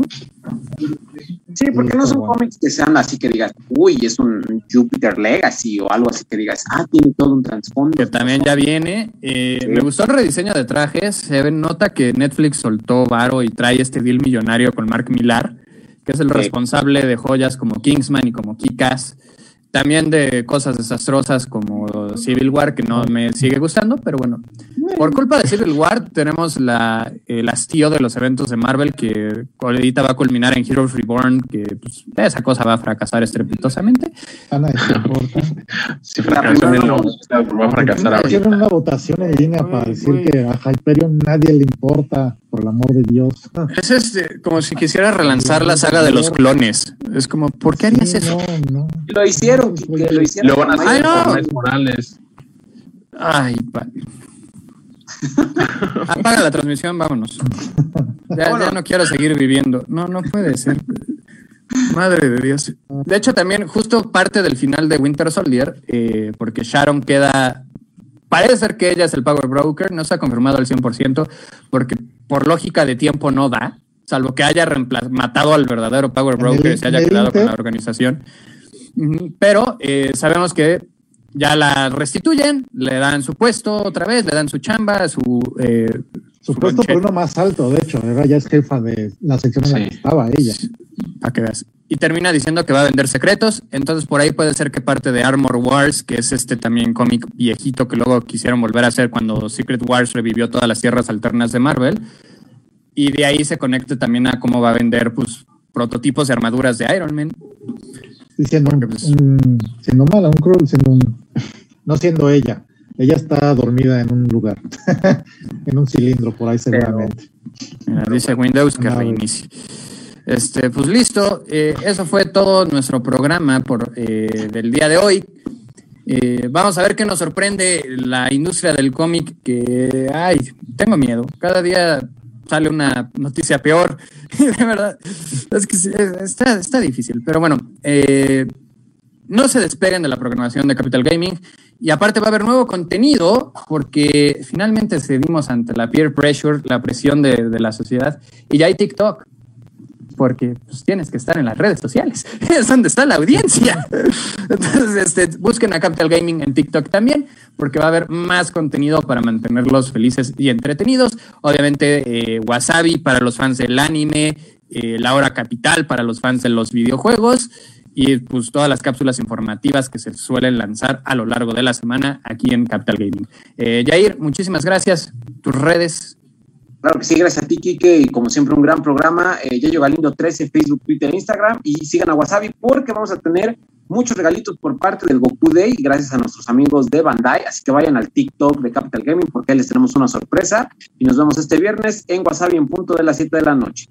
Sí, porque no son cómics que sean así que digas, uy, es un Jupiter Legacy o algo así que digas, ah, tiene todo un trasfondo. que también ya viene. Eh, Sí. Me gustó el rediseño de trajes. Se nota que Netflix soltó Varo y trae este deal millonario con Mark Millar, que es el Sí. responsable de joyas como Kingsman y como Kikas. También de cosas desastrosas como Civil War, que no me sigue gustando, pero bueno. Por culpa de Civil War, tenemos la, el hastío de los eventos de Marvel que ahorita va a culminar en Heroes Reborn, que pues, esa cosa va a fracasar estrepitosamente. A nadie le importa. Si fracasó no, va a fracasar ahorita. Hicieron una votación en línea para decir que a Hyperion nadie le importa, por el amor de Dios. Es este, como si quisiera relanzar la saga de los clones. Es como, ¿por qué harías Sí, eso? No, no. Lo hicieron, que lo hicieron. Lo van a hacer Ay, no. con Miles Morales. Ay, pa- Apaga la transmisión, vámonos. Ya, Bueno. ya no quiero seguir viviendo. No, no puede ser. Madre de Dios. De hecho, también justo parte del final de Winter Soldier, eh, porque Sharon queda... Parece ser que ella es el Power Broker, no está confirmado al 100%, porque por lógica de tiempo no da, salvo que haya matado al verdadero Power Broker y se haya quedado con la organización. Pero eh, sabemos que ya la restituyen, le dan su puesto otra vez, le dan su chamba, su... eh, su Supuesto por uno más alto, de hecho, era ya es jefa de la sección en la que estaba ella. Para que veas. Y termina diciendo que va a vender secretos. Entonces, por ahí puede ser que parte de Armor Wars, que es este también cómic viejito que luego quisieron volver a hacer cuando Secret Wars revivió todas las tierras alternas de Marvel. Y de ahí se conecte también a cómo va a vender pues, prototipos de armaduras de Iron Man. Y siendo, pues- siendo mala, un cruel, siendo un, no siendo ella. Ella está dormida en un lugar, en un cilindro por ahí seguramente. Mira, dice Windows que reinicie. Este, pues listo, eh, eso fue todo nuestro programa por, eh, del día de hoy. Eh, vamos a ver qué nos sorprende la industria del cómic, que, ay, tengo miedo. Cada día sale una noticia peor. de verdad, es que está, está difícil. Pero bueno, no se despeguen de la programación de Capital Gaming. Y aparte va a haber nuevo contenido porque finalmente cedimos ante la peer pressure, la presión de la sociedad. Y ya hay TikTok porque pues, tienes que estar en las redes sociales. Es donde está la audiencia. Entonces, este, busquen a Capital Gaming en TikTok también, porque va a haber más contenido para mantenerlos felices y entretenidos. Obviamente, eh, Wasabi para los fans del anime, eh, La Hora Capital para los fans de los videojuegos y pues todas las cápsulas informativas que se suelen lanzar a lo largo de la semana aquí en Capital Gaming. Eh, Jair, muchísimas gracias. Tus redes, Claro que sí, gracias a ti, Kike, y como siempre un gran programa. Eh, Yayo Galindo 13, Facebook, Twitter, Instagram, y sigan a Wasabi porque vamos a tener muchos regalitos por parte del Goku Day, gracias a nuestros amigos de Bandai, así que vayan al TikTok de Capital Gaming porque ahí les tenemos una sorpresa, y nos vemos este viernes en Wasabi en punto de las 7 de la noche.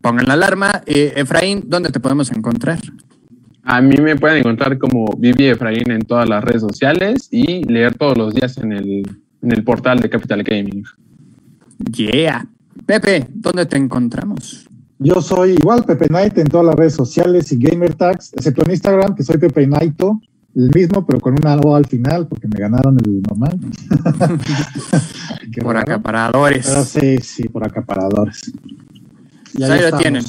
Pongan la alarma. Eh, Efraín, ¿dónde te podemos encontrar? A mí me pueden encontrar como Vivi Efraín en todas las redes sociales y leer todos los días en el, en el portal de Capital Gaming. Yeah. Pepe, ¿dónde te encontramos? Yo soy igual Pepe Knight en todas las redes sociales y gamer tags, excepto en Instagram, que soy Pepe Knighto, el mismo, pero con una O al final, porque me ganaron el normal. por acaparadores. sí, sí, por acaparadores. Y ahí, lo tienen.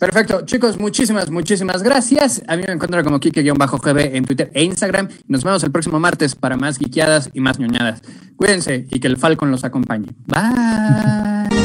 Perfecto, chicos, muchísimas, muchísimas gracias. A mí me encuentro como Kike-GB en Twitter e Instagram. Nos vemos el próximo martes para más guiqueadas y más ñoñadas. Cuídense y que el Falcon los acompañe. Bye.